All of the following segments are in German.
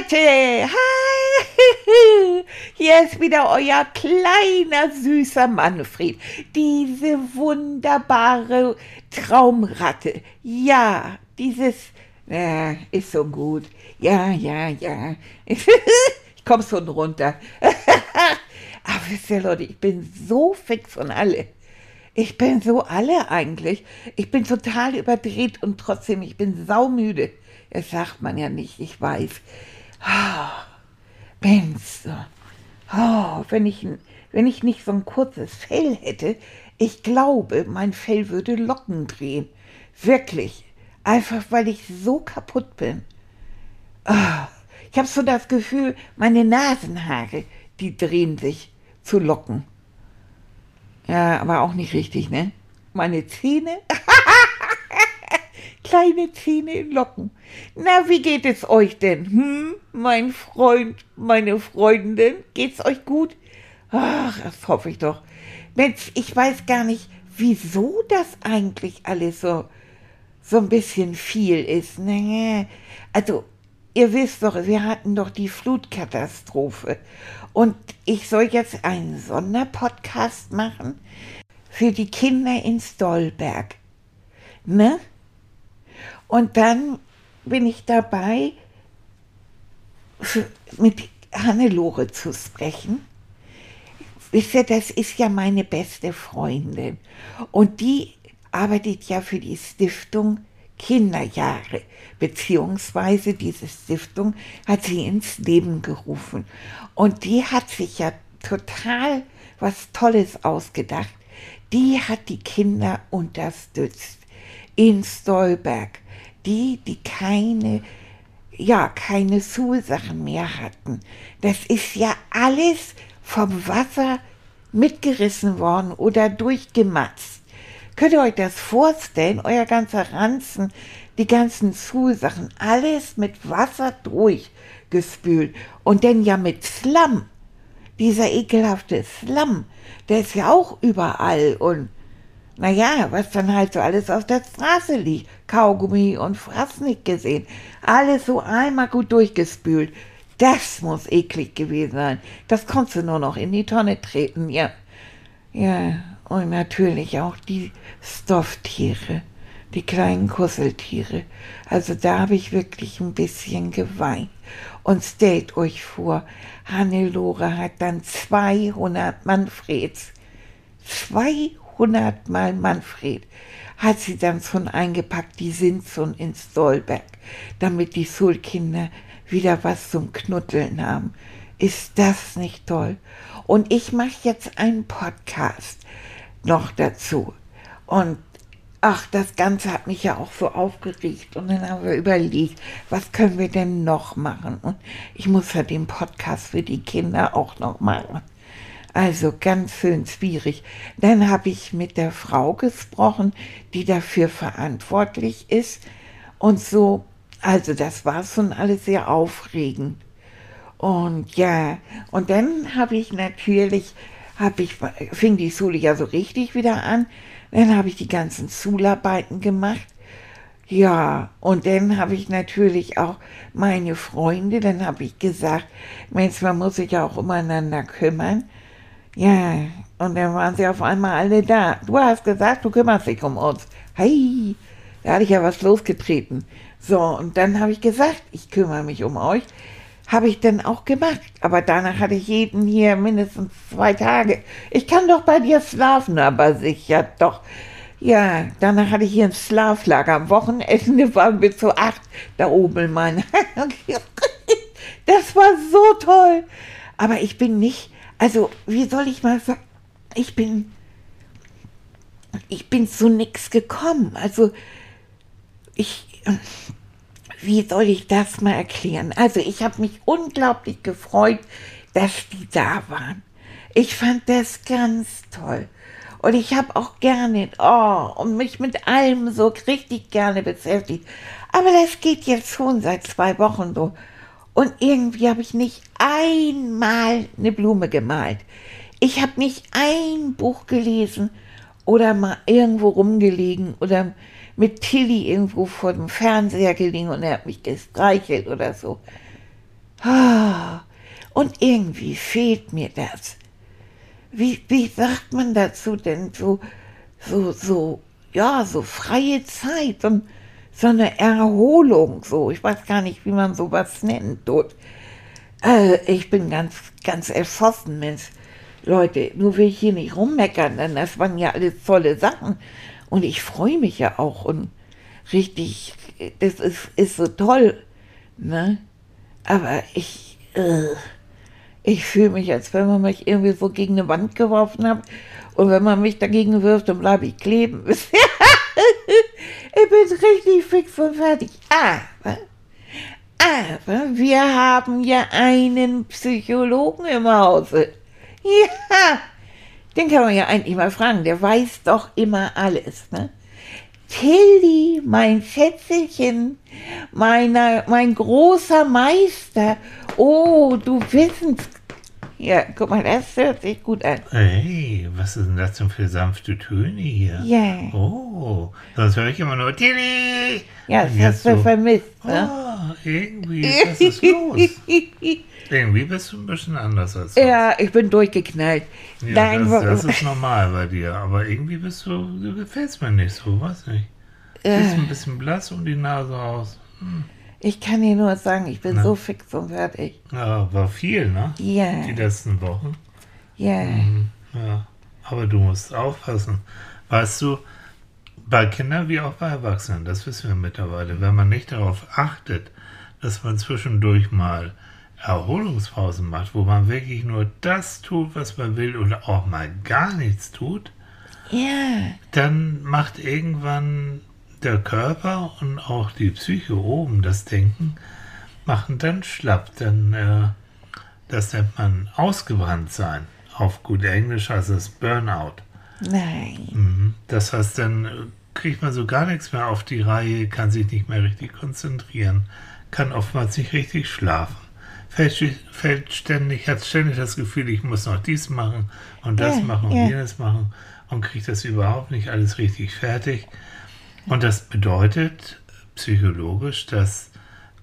Leute! Hi! Hier ist wieder euer kleiner süßer Manfred. Diese wunderbare Traumratte. Ja, dieses. Ja, ist so gut. Ja, ja, ja. ich komm schon runter. Aber wisst ihr, Leute, ich bin so fix von alle. Ich bin so alle eigentlich. Ich bin total überdreht und trotzdem, ich bin saumüde. Das sagt man ja nicht, ich weiß. Oh, Mensch, oh, wenn, ich, wenn ich nicht so ein kurzes Fell hätte, ich glaube, mein Fell würde Locken drehen. Wirklich. Einfach weil ich so kaputt bin. Oh, ich habe so das Gefühl, meine Nasenhaare, die drehen sich zu Locken. Ja, aber auch nicht richtig, ne? Meine Zähne? kleine Zähne in Locken. Na, wie geht es euch denn? Hm, mein Freund, meine Freundin, geht's euch gut? Ach, das hoffe ich doch. Mensch, ich weiß gar nicht, wieso das eigentlich alles so, so ein bisschen viel ist. Naja, also, ihr wisst doch, wir hatten doch die Flutkatastrophe. Und ich soll jetzt einen Sonderpodcast machen für die Kinder in Stolberg. Ne? Und dann bin ich dabei, mit Hannelore zu sprechen. Wisst ihr, das ist ja meine beste Freundin. Und die arbeitet ja für die Stiftung Kinderjahre, beziehungsweise diese Stiftung hat sie ins Leben gerufen. Und die hat sich ja total was Tolles ausgedacht. Die hat die Kinder unterstützt in Stolberg die, die keine, ja, keine Schulsachen mehr hatten. Das ist ja alles vom Wasser mitgerissen worden oder durchgematzt. Könnt ihr euch das vorstellen? Euer ganzer Ranzen, die ganzen Schulsachen, alles mit Wasser durchgespült und dann ja mit Slum. Dieser ekelhafte Slum, der ist ja auch überall und naja, was dann halt so alles auf der Straße liegt. Kaugummi und Fraß nicht gesehen. Alles so einmal gut durchgespült. Das muss eklig gewesen sein. Das konntest du nur noch in die Tonne treten, ja. Ja, und natürlich auch die Stofftiere, die kleinen Kusseltiere. Also da habe ich wirklich ein bisschen geweint. Und stellt euch vor, Hannelore hat dann 200 Manfreds. 200 hundertmal Manfred, hat sie dann schon eingepackt, die sind schon in Stolberg, damit die Schulkinder wieder was zum Knutteln haben. Ist das nicht toll? Und ich mache jetzt einen Podcast noch dazu. Und ach, das Ganze hat mich ja auch so aufgeregt. Und dann haben wir überlegt, was können wir denn noch machen? Und ich muss ja den Podcast für die Kinder auch noch machen. Also ganz schön schwierig. Dann habe ich mit der Frau gesprochen, die dafür verantwortlich ist. Und so, also das war schon alles sehr aufregend. Und ja, und dann habe ich natürlich, habe ich, fing die Schule ja so richtig wieder an. Dann habe ich die ganzen Schularbeiten gemacht. Ja, und dann habe ich natürlich auch meine Freunde, dann habe ich gesagt, Mensch, man muss sich ja auch umeinander kümmern. Ja, und dann waren sie auf einmal alle da. Du hast gesagt, du kümmerst dich um uns. Hey, da hatte ich ja was losgetreten. So, und dann habe ich gesagt, ich kümmere mich um euch. Habe ich dann auch gemacht. Aber danach hatte ich jeden hier mindestens zwei Tage. Ich kann doch bei dir schlafen, aber sicher doch. Ja, danach hatte ich hier ein Schlaflager. Am Wochenende waren wir zu acht da oben in meinem. das war so toll. Aber ich bin nicht also, wie soll ich mal sagen, ich bin, ich bin zu nichts gekommen. Also, ich, wie soll ich das mal erklären? Also ich habe mich unglaublich gefreut, dass die da waren. Ich fand das ganz toll. Und ich habe auch gerne, oh, und mich mit allem so richtig gerne beschäftigt. Aber das geht jetzt schon seit zwei Wochen so. Und irgendwie habe ich nicht einmal eine Blume gemalt. Ich habe nicht ein Buch gelesen oder mal irgendwo rumgelegen oder mit Tilly irgendwo vor dem Fernseher gelegen und er hat mich gestreichelt oder so. Ah, und irgendwie fehlt mir das. Wie, wie sagt man dazu denn so, so, so, ja, so freie Zeit und so eine Erholung, so. Ich weiß gar nicht, wie man sowas nennt dort. Äh, ich bin ganz, ganz erschossen, Mensch. Leute, nur will ich hier nicht rummeckern, denn das waren ja alles tolle Sachen. Und ich freue mich ja auch und richtig, das ist, ist so toll. Ne? Aber ich, äh, ich fühle mich, als wenn man mich irgendwie so gegen eine Wand geworfen hat. Und wenn man mich dagegen wirft, dann bleibe ich kleben. ich bin richtig fix und fertig. Aber, aber wir haben ja einen Psychologen im Hause. Ja, den kann man ja eigentlich mal fragen, der weiß doch immer alles, ne? Tilly, mein Schätzelchen, meiner, mein großer Meister. Oh, du Wissens. Ja, guck mal, das hört sich gut an. Hey, was ist denn das denn für sanfte Töne hier? Ja. Oh, sonst höre ich immer nur Tilly. Ja, das hast du so, vermisst, ne? Oh, irgendwie, was ist los? Irgendwie bist du ein bisschen anders als sonst. Ja, ich bin durchgeknallt. Ja, Nein, das, das, ist normal bei dir. Aber irgendwie bist du, du gefällst mir nicht so, weiß nicht. Du äh. bist ein bisschen blass um die Nase aus. Hm. Ich kann dir nur sagen, ich bin Na? so fix und fertig. Ja, war viel, ne? Ja. Die letzten Wochen. Ja. Mhm, ja. Aber du musst aufpassen. Weißt du, bei Kindern wie auch bei Erwachsenen, das wissen wir mittlerweile, wenn man nicht darauf achtet, dass man zwischendurch mal Erholungspausen macht, wo man wirklich nur das tut, was man will oder auch mal gar nichts tut, ja. dann macht irgendwann der Körper und auch die Psyche oben, das Denken, machen dann schlapp. Dann, äh, das nennt man ausgebrannt sein. Auf gut Englisch heißt es Burnout. Nein. Mhm. Das heißt, dann kriegt man so gar nichts mehr auf die Reihe, kann sich nicht mehr richtig konzentrieren, kann oftmals nicht richtig schlafen fällt, fällt ständig, hat ständig das Gefühl, ich muss noch dies machen und das ja, machen und ja. jenes machen und kriegt das überhaupt nicht alles richtig fertig. Und das bedeutet psychologisch, dass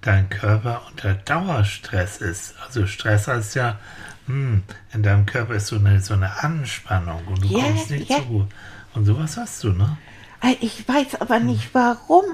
dein Körper unter Dauerstress ist. Also Stress heißt ja, hm, in deinem Körper ist so eine, so eine Anspannung und du ja, kommst nicht ja. zur Ruhe. Und sowas hast du, ne? Ich weiß aber nicht warum,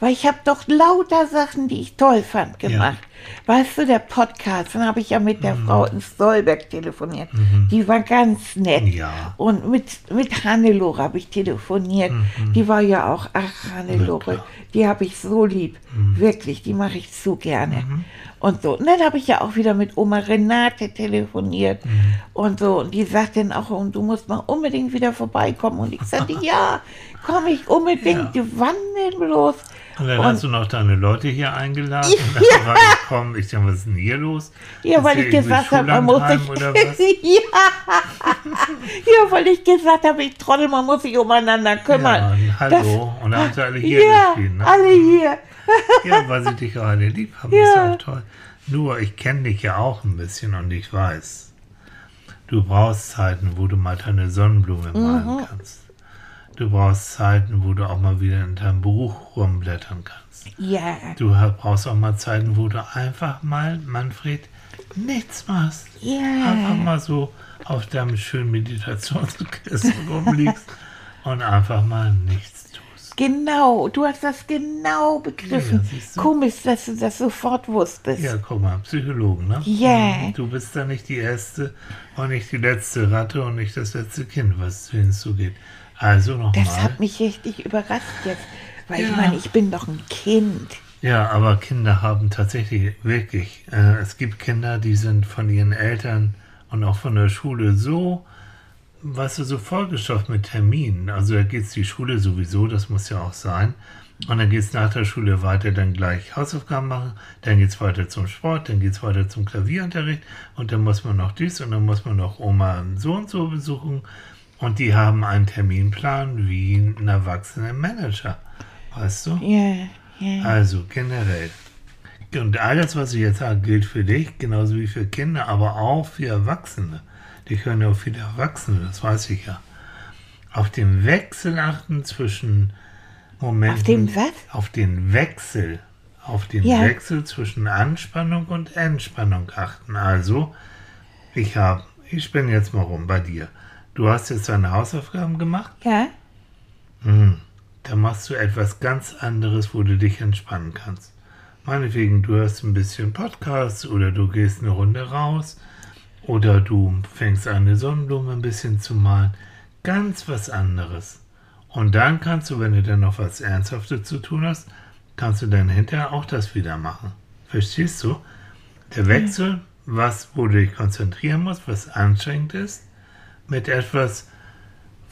weil ich habe doch lauter Sachen, die ich toll fand, gemacht. Ja. Weißt du, der Podcast, dann habe ich ja mit der mhm. Frau in Stolberg telefoniert. Mhm. Die war ganz nett. Ja. Und mit, mit Hannelore habe ich telefoniert. Mhm. Die war ja auch, ach Hannelore, die habe ich so lieb. Mhm. Wirklich, die mache ich so gerne. Mhm. Und so. Und dann habe ich ja auch wieder mit Oma Renate telefoniert mhm. und so. Und die sagt dann auch, du musst mal unbedingt wieder vorbeikommen. Und ich sagte, ja, komme ich unbedingt. Ja. Wann denn bloß? Und dann und, hast du noch deine Leute hier eingeladen. Ja. War ich, komm, ich dachte, was ist denn hier los? Ja, ist weil ich gesagt habe, man muss sich. Ja. ja, weil ich gesagt habe, ich trottel, man muss sich umeinander kümmern. Ja, hallo. Das, und dann haben sie alle hier ja, gespielt, ne? alle hier. ja, weil sie dich auch alle lieb haben. Ja. ist ja auch toll. Nur, ich kenne dich ja auch ein bisschen und ich weiß, du brauchst Zeiten, wo du mal deine Sonnenblume malen mhm. kannst. Du brauchst Zeiten, wo du auch mal wieder in deinem Buch rumblättern kannst. Ja. Du brauchst auch mal Zeiten, wo du einfach mal, Manfred, nichts machst. Ja. Einfach mal so auf deinem schönen Meditationskissen rumliegst und einfach mal nichts. Genau, du hast das genau begriffen. Ja, Komisch, dass du das sofort wusstest. Ja, guck mal, Psychologen, ne? Ja. Du bist da nicht die erste und nicht die letzte Ratte und nicht das letzte Kind, was hinzugeht. Also nochmal. Das hat mich richtig überrascht jetzt, weil ja. ich meine, ich bin doch ein Kind. Ja, aber Kinder haben tatsächlich wirklich, äh, es gibt Kinder, die sind von ihren Eltern und auch von der Schule so, weißt du, so vollgestopft mit Terminen. Also da geht es die Schule sowieso, das muss ja auch sein. Und dann geht es nach der Schule weiter, dann gleich Hausaufgaben machen, dann geht es weiter zum Sport, dann geht es weiter zum Klavierunterricht und dann muss man noch dies und dann muss man noch Oma so und so besuchen. Und die haben einen Terminplan wie ein erwachsener Manager. Weißt du? Ja, ja. Also generell. Und alles, was ich jetzt sage, gilt für dich, genauso wie für Kinder, aber auch für Erwachsene. Die hören ja auch viele Erwachsene, das weiß ich ja. Auf den Wechsel achten zwischen Momenten. Auf den was? Auf den Wechsel. Auf den Ja. Wechsel zwischen Anspannung und Entspannung achten. Also, ich habe, ich spinne jetzt mal rum bei dir. Du hast jetzt deine Hausaufgaben gemacht. Ja, Mhm. Da machst du etwas ganz anderes, wo du dich entspannen kannst. Meinetwegen, du hörst ein bisschen Podcast oder du gehst eine Runde raus oder du fängst an, eine Sonnenblume ein bisschen zu malen. Ganz was anderes. Und dann kannst du, wenn du dann noch was Ernsthaftes zu tun hast, kannst du dann hinterher auch das wieder machen. Verstehst du? Der Wechsel, was, wo du dich konzentrieren musst, was anstrengend ist, mit etwas,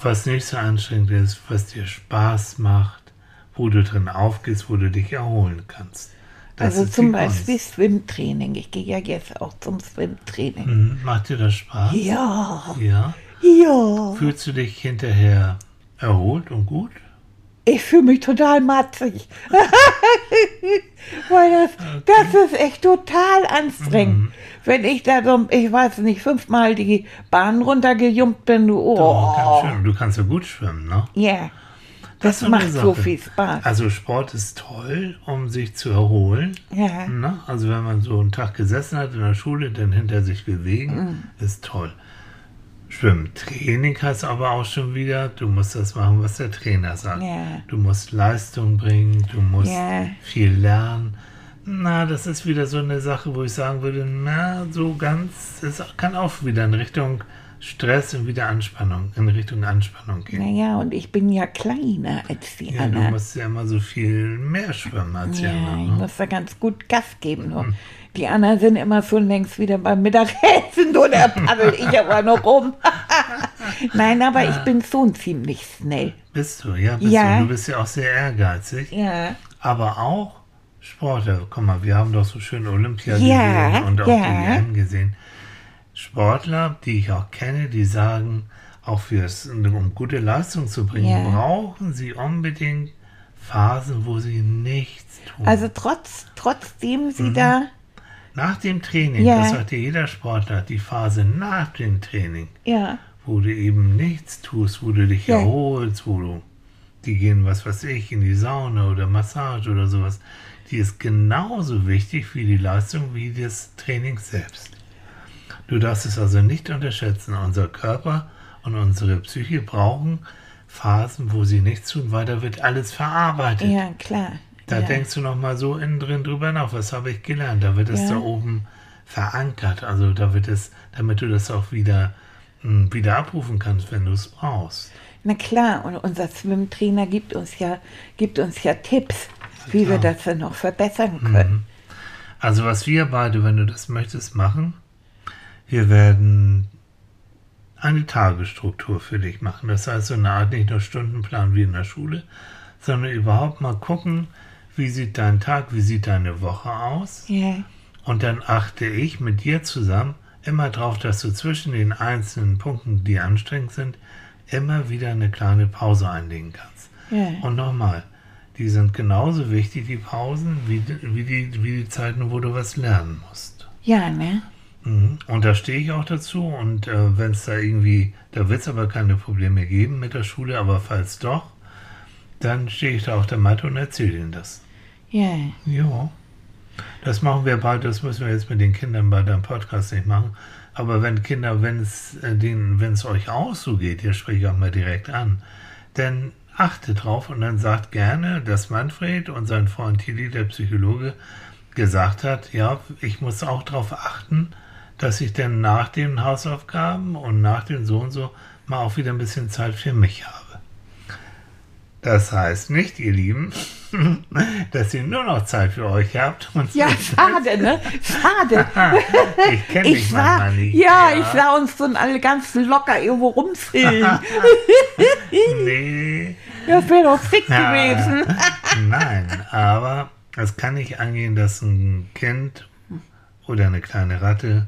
was nicht so anstrengend ist, was dir Spaß macht, wo du drin aufgehst, wo du dich erholen kannst. Das also zum Beispiel Kunst. Schwimmtraining. Ich gehe ja jetzt auch zum Schwimmtraining. Mhm. Macht dir das Spaß? Ja, Ja. ja. Fühlst du dich hinterher erholt und gut? Ich fühle mich total matzig. Weil das, das ist echt total anstrengend. Mhm. Wenn ich da so, ich weiß nicht, fünfmal die Bahn runtergejumpt bin, du, Oh, oh, ganz schön. Du kannst ja gut schwimmen, ne? ja. Das, macht so viel Spaß. Also Sport ist toll, um sich zu erholen. Ja. Ne? Also wenn man so einen Tag gesessen hat in der Schule, dann hinter sich bewegen, Mhm. ist toll. Schwimmtraining heißt aber auch schon wieder, du musst das machen, was der Trainer sagt. Ja. Du musst Leistung bringen, du musst Ja. viel lernen. Na, das ist wieder so eine Sache, wo ich sagen würde, na, so ganz, es kann auch wieder in Richtung Stress und wieder Anspannung, in Richtung Anspannung gehen. Naja, und ich bin ja kleiner als die Ja, du anderen. musst ja immer so viel mehr schwimmen als die Ja, anderen. ich Ne? muss da ganz gut Gas geben. Nur. Die anderen sind immer schon längst wieder beim Mittagessen oder paddel ich aber noch rum. Nein, aber ich bin schon ziemlich schnell. Bist du, ja, bist Ja. du. Du bist ja auch sehr ehrgeizig. Ja, Aber auch Sportler. Guck mal, wir haben doch so schön Olympia Ja, gesehen und auch ja. die WM gesehen. Sportler, die ich auch kenne, die sagen, auch fürs, um gute Leistung zu bringen, Ja. brauchen sie unbedingt Phasen, wo sie nichts tun. also trotz, trotzdem Mhm. sie da, nach dem Training, Ja. das sagt ja jeder Sportler, die Phase nach dem Training, ja, wo du eben nichts tust, wo du dich erholst, wo du, die gehen, was weiß ich, in die Sauna oder Massage oder sowas, die ist genauso wichtig wie die Leistung wie das Training selbst. Du darfst es also nicht unterschätzen. Unser Körper und unsere Psyche brauchen Phasen, wo sie nichts tun, weil da wird alles verarbeitet. ja, klar. Da ja. denkst du noch mal so innen drin drüber nach, was habe ich gelernt? Da wird es Ja. da oben verankert. Also da wird es, damit du das auch wieder, mh, wieder abrufen kannst, wenn du es brauchst. Na klar, und unser Schwimmtrainer gibt uns ja, gibt uns ja Tipps, wie wir das dann noch verbessern können. Also was wir beide, wenn du das möchtest, machen, wir werden eine Tagesstruktur für dich machen. Das heißt, so eine Art nicht nur Stundenplan wie in der Schule, sondern überhaupt mal gucken, wie sieht dein Tag, wie sieht deine Woche aus. Ja, Und dann achte ich mit dir zusammen immer darauf, dass du zwischen den einzelnen Punkten, die anstrengend sind, immer wieder eine kleine Pause einlegen kannst. ja, Und nochmal, die sind genauso wichtig, die Pausen, wie, die- wie, die, wie die Zeiten, wo du was lernen musst. ja, ne? Mhm. Und da stehe ich auch dazu. Und äh, wenn es da irgendwie, da wird es aber keine Probleme geben mit der Schule, aber falls doch, dann stehe ich da auf der Matte und erzähle ihnen das. Ja, Ja. Das machen wir bald, das müssen wir jetzt mit den Kindern bei deinem Podcast nicht machen. Aber wenn Kinder, wenn es äh, denen, wenn es euch auch so geht, ihr sprecht auch mal direkt an, dann achtet drauf und dann sagt gerne, dass Manfred und sein Freund Tilly, der Psychologe, gesagt hat, ja, ich muss auch darauf achten, dass ich dann nach den Hausaufgaben und nach den so und so mal auch wieder ein bisschen Zeit für mich habe. Das heißt nicht, ihr Lieben, dass ihr nur noch Zeit für euch habt. Und ja, schade, ne? Schade. ich kenne Ich dich sah, manchmal nicht. ja, ich sah uns dann alle ganz locker irgendwo rumfilmen. Nee, Das wäre doch schick Ja. gewesen. Nein, aber es kann nicht angehen, dass ein Kind oder eine kleine Ratte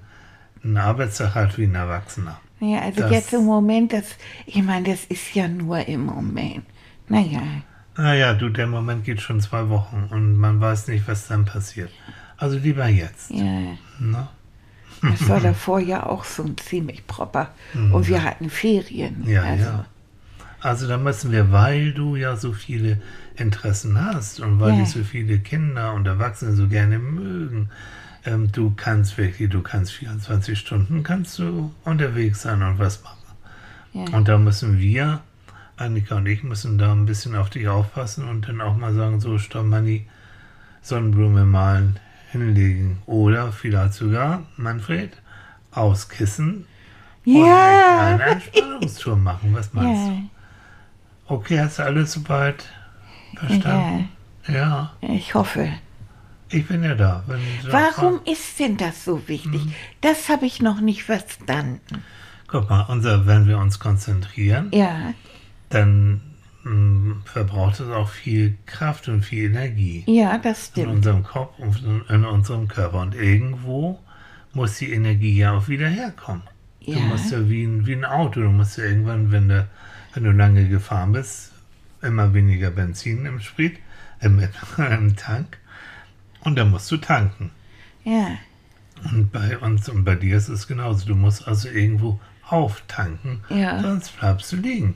einen Arbeitstag hat wie ein Erwachsener. Ja, also Das- jetzt im Moment, das, ich meine, das ist ja nur im Moment. Naja, Naja, du, der Moment geht schon zwei Wochen und man weiß nicht, was dann passiert. Also lieber jetzt. ja. Ne? Das war davor ja auch so ein ziemlich proper. Und wir hatten Ferien. Mhm. Ja, also, ja. Also da müssen wir, weil du ja so viele Interessen hast und weil Ja. dich so viele Kinder und Erwachsene so gerne mögen, ähm, du kannst wirklich, du kannst 24 Stunden kannst du unterwegs sein und was machen. Ja. Und da müssen wir, Annika und ich, müssen da ein bisschen auf dich aufpassen und dann auch mal sagen, so, stopp, Manni, Sonnenblume malen, hinlegen. Oder vielleicht sogar, Manfred, auskissen und Ja. eine kleine Entspannungstour machen. Was meinst ja, du? Okay, hast du alles soweit verstanden? Ja. ich hoffe. Ich bin ja da. Du Warum ist denn das so wichtig? Mhm. Das habe ich noch nicht verstanden. Guck mal, unser, wenn wir uns konzentrieren, Ja, dann mh, verbraucht es auch viel Kraft und viel Energie ja, das in stimmt. unserem Kopf und in unserem Körper. Und irgendwo muss die Energie ja auch wieder herkommen. Du Ja. musst ja wie ein, wie ein Auto, du musst ja irgendwann, wenn du, wenn du lange gefahren bist, immer weniger Benzin im Sprit, im, im Tank. Und dann musst du tanken. Ja, Und bei uns und bei dir ist es genauso. Du musst also irgendwo auftanken, Ja. sonst bleibst du liegen.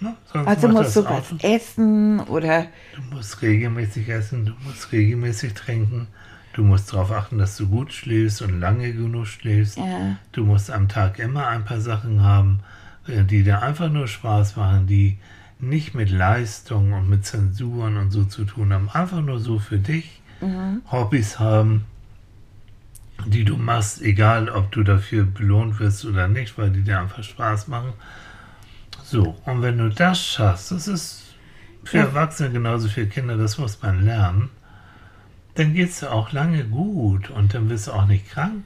Ne? Sonst also musst du was essen oder Du musst regelmäßig essen, du musst regelmäßig trinken, du musst darauf achten, dass du gut schläfst und lange genug schläfst. Ja. Du musst am Tag immer ein paar Sachen haben, äh, die dir einfach nur Spaß machen, die nicht mit Leistung und mit Zensuren und so zu tun haben. Einfach nur so für dich Hobbys haben, die du machst, egal ob du dafür belohnt wirst oder nicht, weil die dir einfach Spaß machen. So, und wenn du das schaffst, das ist für Ja. Erwachsene genauso für Kinder, das muss man lernen, dann geht es dir auch lange gut und dann wirst du auch nicht krank.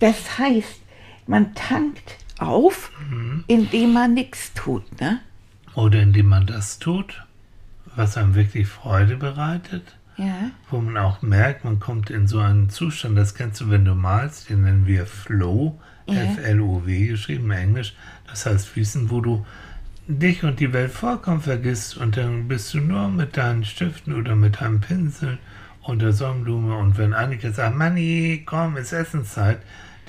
das heißt, man tankt auf, Mhm. indem man nichts tut, ne? Oder indem man das tut, was einem wirklich Freude bereitet, Ja, wo man auch merkt, man kommt in so einen Zustand, das kennst du, wenn du malst, den nennen wir Flow, Ja. F-L-O-W geschrieben, Englisch, das heißt Fließen, wo du dich und die Welt vollkommen vergisst und dann bist du nur mit deinen Stiften oder mit deinem Pinsel und der Sonnenblume. Und wenn Annika sagt, Manni, komm, ist Essenszeit,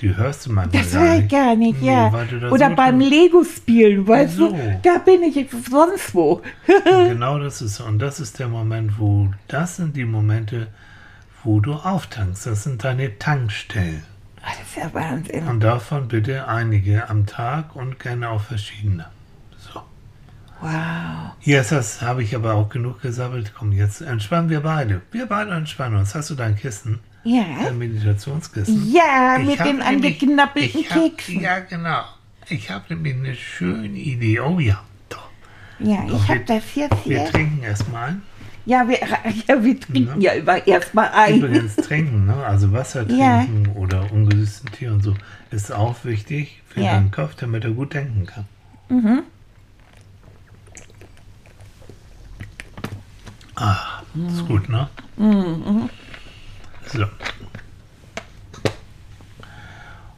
die hörst du manchmal das höre ich gar nicht, Nee, ja. Oder so beim Lego-Spielen, weißt So. du, da bin ich sonst wo. Genau das ist und das ist der Moment, wo das sind die Momente, wo du auftankst. Das sind deine Tankstellen. Ah, Das ist ja Wahnsinn. Und davon bitte einige am Tag und gerne auch verschiedene. So. Wow. Jetzt das habe ich aber auch genug gesammelt. Komm, jetzt entspannen wir beide. Wir beide entspannen uns. Hast du dein Kissen? Ja, Meditationskissen? ja, Ich mit den nämlich- angeknabbelten ich hab- Keksen. Ja, genau. Ich habe nämlich eine schöne Idee. Oh ja, doch. Ja, Doch, ich habe wir- das jetzt Wir trinken erstmal ein. Ja, wir, ja, wir trinken ja, immer erstmal ein. Übrigens trinken, ne? also Wasser Ja. trinken oder ungesüßten Tee und so, ist auch wichtig für Ja. deinen Kopf, damit er gut denken kann. Ah, ist gut, ne? So.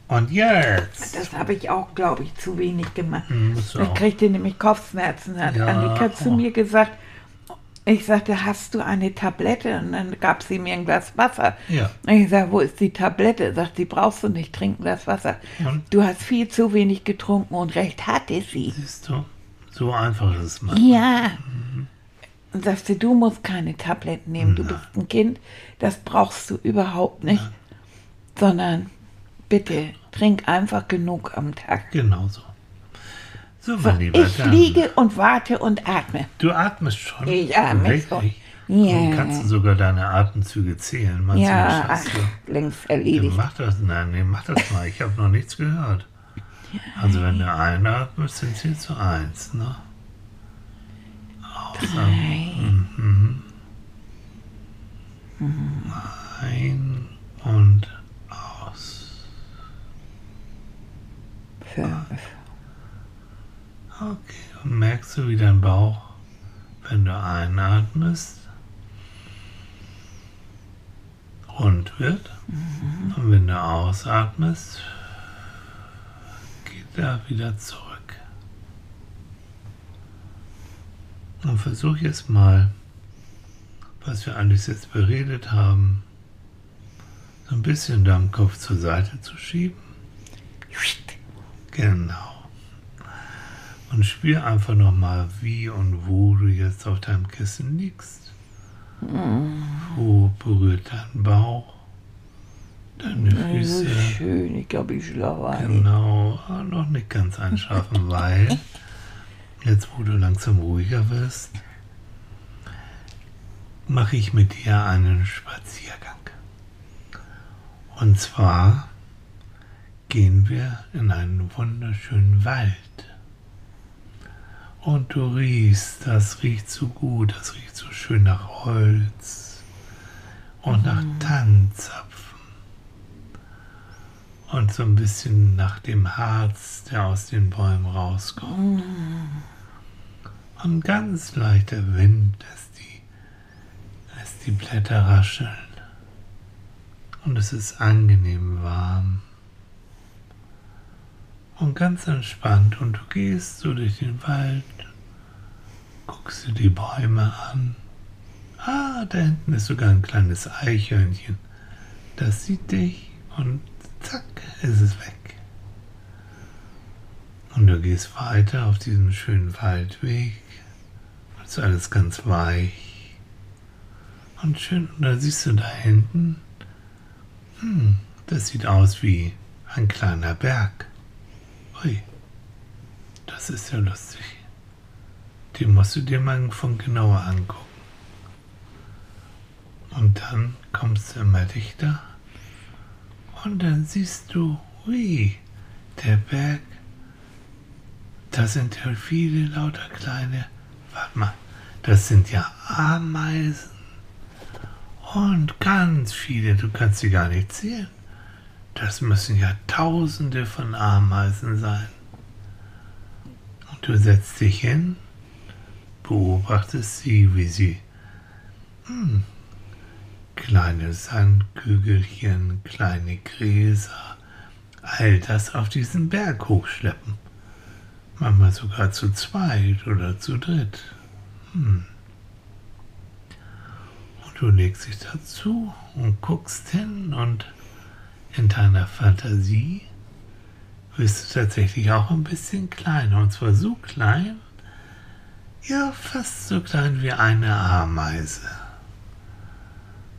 Und jetzt Das habe ich auch, glaube ich, zu wenig gemacht. Hm, du Ich kriegte nämlich Kopfschmerzen, hat Ja, Annika zu oh. mir gesagt. Ich sagte, hast du eine Tablette? Und dann gab sie mir ein Glas Wasser. Ja. Und ich sage, wo ist die Tablette? Sagt, die brauchst du nicht, trink ein Glas Wasser. Und? Du hast viel zu wenig getrunken und recht hatte sie. Siehst du? So einfach ist es mal. Ja. Und sagte, du musst keine Tabletten nehmen, du bist ein Kind, das brauchst du überhaupt nicht. Sondern bitte, trink einfach genug am Tag. Genau so. So, So, mein Lieber, ich dann. liege und warte und atme. Du atmest schon. Ich atme Wirklich? schon. Ja. Und kannst du sogar deine Atemzüge zählen? Meinst du, Ja, ach, du? längst erledigt. mach das, nein, nee, mach das mal. Ich habe noch nichts gehört. Also wenn du einatmest, dann zählst du eins, ne? Drei. Mhm. Ein und aus. Fünf. Okay, und merkst du, wie dein Bauch, wenn du einatmest, rund wird. Mhm. Und wenn du ausatmest, geht er wieder zurück. Und versuch jetzt mal, was wir alles jetzt beredet haben, so ein bisschen deinen Kopf zur Seite zu schieben. Genau. Und spür einfach nochmal, wie und wo du jetzt auf deinem Kissen liegst. Wo berührt dein Bauch, deine Füße? Schön, ich glaube, ich schlafe ein. Genau, ah, noch nicht ganz einschlafen, weil jetzt, wo du langsam ruhiger wirst, mache ich mit dir einen Spaziergang. Und zwar gehen wir in einen wunderschönen Wald. Und du riechst, das riecht so gut, das riecht so schön nach Holz und nach Tannenzapfen. Und so ein bisschen nach dem Harz, der aus den Bäumen rauskommt. Und ganz leichter Wind, dass die, dass die Blätter rascheln. Und es ist angenehm warm und ganz entspannt und du gehst so durch den Wald, guckst dir die Bäume an. Ah, da hinten ist sogar ein kleines Eichhörnchen. Das sieht dich und zack, ist es weg. Und du gehst weiter auf diesem schönen Waldweg. Ist alles ganz weich und schön. Und da siehst du da hinten, hm, das sieht aus wie ein kleiner Berg. Ui, das ist ja lustig. Den musst du dir mal von genauer angucken. Und dann kommst du immer dichter und dann siehst du, ui, der Berg, da sind ja viele lauter kleine, warte mal, das sind ja Ameisen und ganz viele, du kannst sie gar nicht zählen. Das müssen ja Tausende von Ameisen sein. Und du setzt dich hin, beobachtest sie, wie sie hm, kleine Sandkügelchen, kleine Gräser, all das auf diesen Berg hochschleppen. Manchmal sogar zu zweit oder zu dritt. Hm. Und du legst dich dazu und guckst hin und in deiner Fantasie wirst du tatsächlich auch ein bisschen kleiner. Und zwar so klein, ja, fast so klein wie eine Ameise.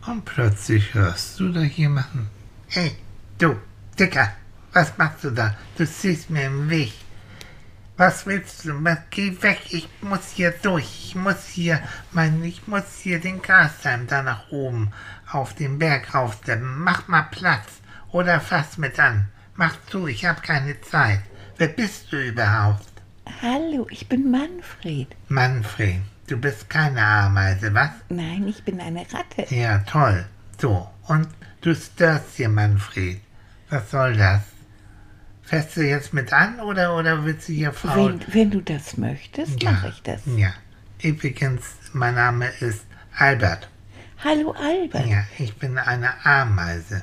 Und plötzlich hörst du da jemanden. Hey, du, Dicker, was machst du da? Du siehst mir im Weg. Was willst du? Geh weg, ich muss hier durch. Ich muss hier, mein, ich muss hier den Grashalm da nach oben auf den Berg raufsteppen. Mach mal Platz. Oder fass mit an. Mach zu, ich habe keine Zeit. Wer bist du überhaupt? Hallo, ich bin Manfred. Manfred, du bist keine Ameise, was? Nein, ich bin eine Ratte. Ja, toll. So, und du störst hier, Manfred. Was soll das? Fährst du jetzt mit an oder, oder willst du hier faul? Wenn, wenn du das möchtest, ja, mache ich das. Ja. Übrigens, mein Name ist Albert. Hallo Albert. Ja, ich bin eine Ameise.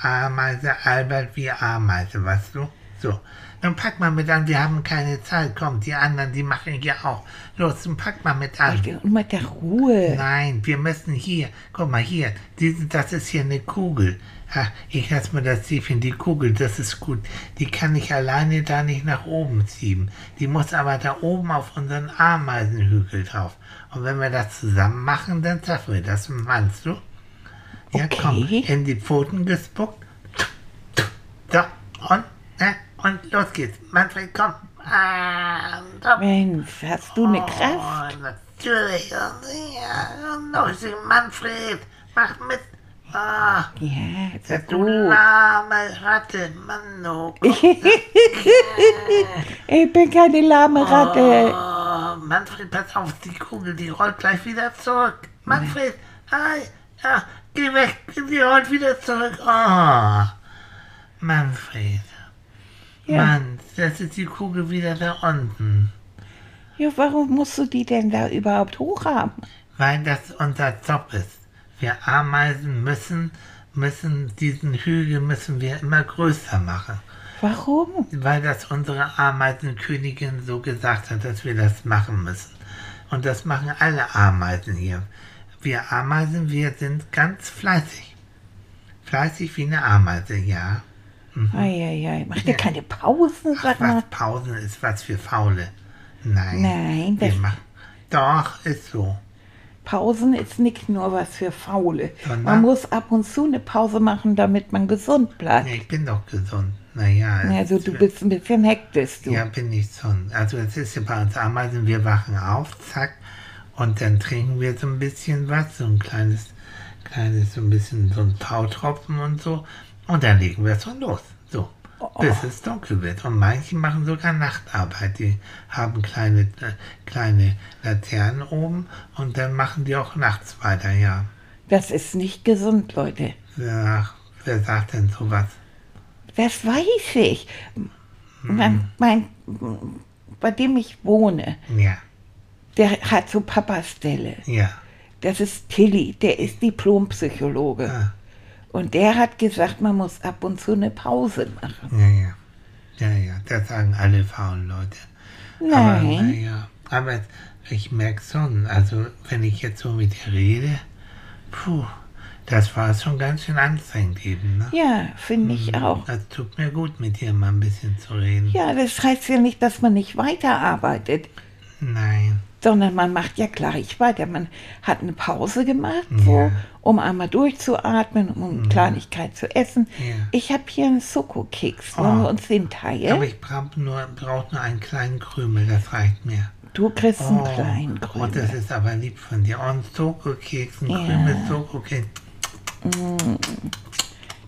Ameise, Albert wie Ameise, weißt du? So, dann pack mal mit an, wir haben keine Zeit. Komm, die anderen, die machen hier auch. Los, dann pack mal mit an. Und mit der Ruhe. Nein, wir müssen hier, guck mal hier, diese, das ist hier eine Kugel. Ha, ich lass mal das Ziehchen, die Kugel, das ist gut. Die kann ich alleine da nicht nach oben ziehen. Die muss aber da oben auf unseren Ameisenhügel drauf. Und wenn wir das zusammen machen, dann schaffen wir das. Meinst du? Ja, Okay. komm, in die Pfoten gespuckt. So, und, ne, und los geht's. Manfred, komm. Ah, Mensch, hast du eine Oh, Kraft? natürlich. Ja, und noch sie, Manfred, mach mit. Ah, Ja, sehr du gut. lahme Ratte, Mann, oh. Ich bin keine lahme Ratte. Oh, Manfred, pass auf, die Kugel, die rollt gleich wieder zurück. Manfred, hi, ja, geh weg, die rollt wieder zurück. Oh, Manfred, Ja. Mann, das ist die Kugel wieder da unten. Ja, warum musst du die denn da überhaupt hochhaben? Weil das unser Job ist. Wir Ameisen müssen, müssen diesen Hügel müssen wir immer größer machen. Warum? Weil das unsere Ameisenkönigin so gesagt hat, dass wir das machen müssen. Und das machen alle Ameisen hier. Wir Ameisen, wir sind ganz fleißig. Fleißig wie eine Ameise, ja. Eieiei. Macht ihr keine Pausen, Ach, sag mal? was Pausen ist was für Faule. Nein. Nein, wir das- machen. Doch, ist so. Pausen ist nicht nur was für Faule. Sondern? Man muss ab und zu eine Pause machen, damit man gesund bleibt. Ich bin doch gesund. Naja. es Also du bist ein bisschen hektisch, du. Ja, bin ich schon. Also es ist ja bei uns Ameisen, wir wachen auf, zack, und dann trinken wir so ein bisschen was, so ein kleines, kleines, so ein bisschen so ein Tautropfen und so. Und dann legen wir schon los. Bis es dunkel wird. Und manche machen sogar Nachtarbeit. Die haben kleine, äh, kleine Laternen oben und dann machen die auch nachts weiter, ja. Das ist nicht gesund, Leute. Wer, wer sagt denn sowas? Das weiß ich. Mein, mein, bei dem ich wohne, Ja, der hat so Papastelle. ja. Das ist Tilly, der ist Diplompsychologe. Ah, Und der hat gesagt, man muss ab und zu eine Pause machen. ja, ja. Ja, ja, das sagen alle faulen Leute. Aber, Nein. naja, aber ich merke schon, also wenn ich jetzt so mit dir rede, puh, das war schon ganz schön anstrengend eben, ne? Ja, finde ich auch. Das tut mir gut, mit dir mal ein bisschen zu reden. Ja, das heißt ja nicht, dass man nicht weiterarbeitet, Nein, sondern man macht ja gleich weiter. Man hat eine Pause gemacht, so, Ja. um einmal durchzuatmen, um eine Kleinigkeit zu essen. Ja. Ich habe hier einen Schokokeks. Wollen Oh. wir uns den teilen? aber ich brauche nur, brauch nur einen kleinen Krümel, das reicht mir. du kriegst einen Oh, kleinen Und das Krümel. ist aber lieb von dir. Oh, ein Schokokeks, ein Ja. Krümel Schokokeks.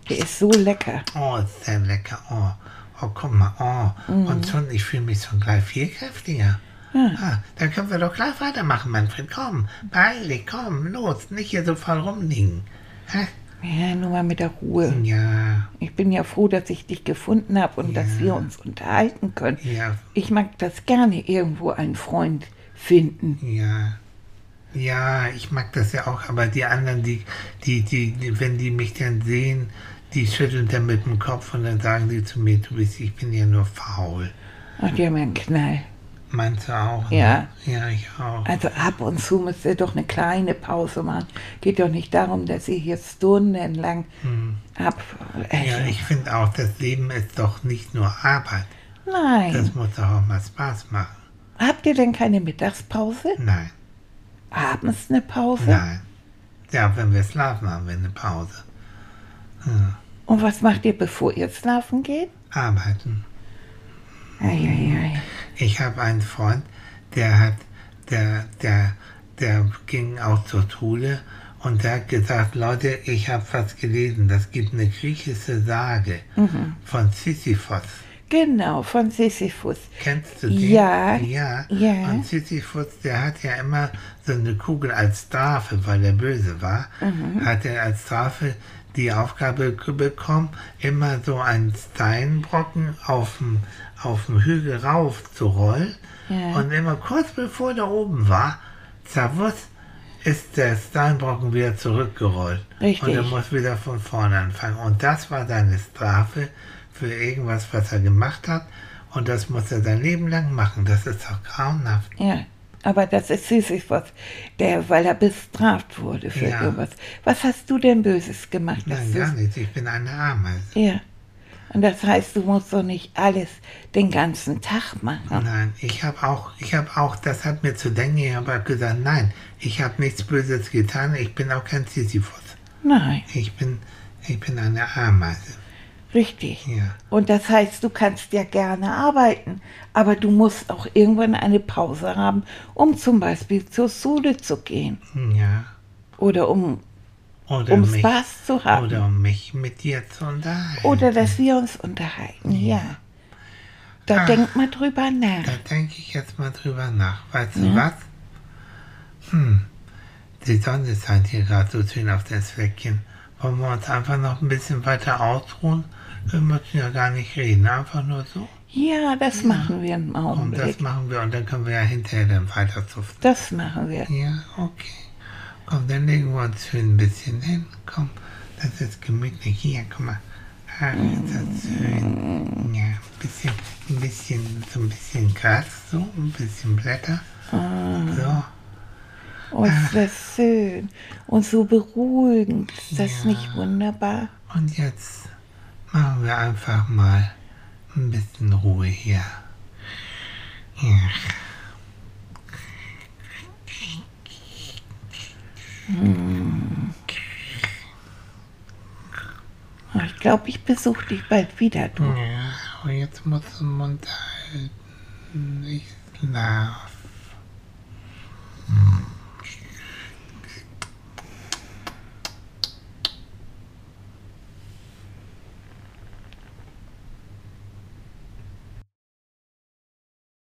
Der ist so lecker. Oh, ist sehr lecker. Oh, oh guck mal. Oh. Mhm. Und schon, ich fühle mich schon gleich viel kräftiger. Ah, dann können wir doch gleich weitermachen, Manfred. Komm, beeil dich, komm, los. Nicht hier so voll rumliegen. Hä? Ja, nur mal mit der Ruhe. Ja, Ich bin ja froh, dass ich dich gefunden habe und dass wir uns unterhalten können. ja, Ich mag das gerne, irgendwo einen Freund finden. ja. Ja, ich mag das ja auch, aber die anderen, die, die, die, die, wenn die mich dann sehen, die schütteln dann mit dem Kopf und dann sagen die zu mir, du bist, ich bin ja nur faul. Ach, die haben ja einen Knall. Meinst du auch? Ja. Ne? Ja, ich auch. Also ab und zu müsst ihr doch eine kleine Pause machen. Geht doch nicht darum, dass ihr hier stundenlang ab... Hm. Ja, ich finde auch, das Leben ist doch nicht nur Arbeit. Nein. Das muss doch auch mal Spaß machen. Habt ihr denn keine Mittagspause? Nein, Abends eine Pause? nein. Ja, wenn wir schlafen, haben wir eine Pause. Und was macht ihr, bevor ihr schlafen geht? Arbeiten. Eieiei. Ich habe einen Freund, der hat, der, der, der ging auch zur Schule und der hat gesagt, Leute, ich habe was gelesen. Das gibt eine griechische Sage von Sisyphos. Genau, von Sisyphus. Kennst du den? Ja, Ja. ja. Und Sisyphus, der hat ja immer so eine Kugel als Strafe, weil er böse war, Mhm. hat er als Strafe die Aufgabe bekommen, immer so einen Steinbrocken auf dem, auf dem Hügel rauf zu rollen. Ja. Und immer kurz bevor der oben war, zawus, ist der Steinbrocken wieder zurückgerollt. Richtig. Und er muss wieder von vorne anfangen. Und das war seine Strafe für irgendwas, was er gemacht hat. Und das muss er sein Leben lang machen. Das ist doch grauenhaft. Ja, aber das ist Sisyphus, der, weil er bestraft wurde für Ja. irgendwas. Was hast du denn Böses gemacht? Nein, gar nicht. Ich bin eine Ameise. Ja. Und das heißt, du musst doch nicht alles den ganzen Tag machen. Nein, ich habe auch, ich habe auch, das hat mir zu denken, ich habe gesagt, nein, ich habe nichts Böses getan, ich bin auch kein Sisyphus. Nein, Ich bin, ich bin eine Ameise. Richtig. Ja. Und das heißt, du kannst ja gerne arbeiten, aber du musst auch irgendwann eine Pause haben, um zum Beispiel zur Schule zu gehen Ja. oder um, Oder um mich, Spaß zu haben. oder um mich mit dir zu unterhalten. Oder dass wir uns unterhalten, ja. Da Ach. denk mal drüber nach. Da denke ich jetzt mal drüber nach. Weißt du was? Hm, die Sonne scheint hier gerade so schön auf das Fleckchen. Wollen wir uns einfach noch ein bisschen weiter ausruhen? Wir müssen ja gar nicht reden, einfach nur so. Ja, das machen wir im Und das Augenblick. machen wir und dann können wir ja hinterher dann weiter zuften. Das machen wir. Ja, okay. Komm, dann legen wir uns für ein bisschen hin. Komm, das ist gemütlich. Hier, guck mal. Ah, ist das schön. Ja, ein bisschen, ein bisschen, so ein bisschen Gras, so, ein bisschen Blätter. So. Oh, ist das schön. Und so beruhigend. Ist das nicht wunderbar? Und jetzt machen wir einfach mal ein bisschen Ruhe hier. Ja. Oh, Ich glaube, ich besuche dich bald wieder, du. Ja, aber jetzt muss der Mund halten. Ich schlafe.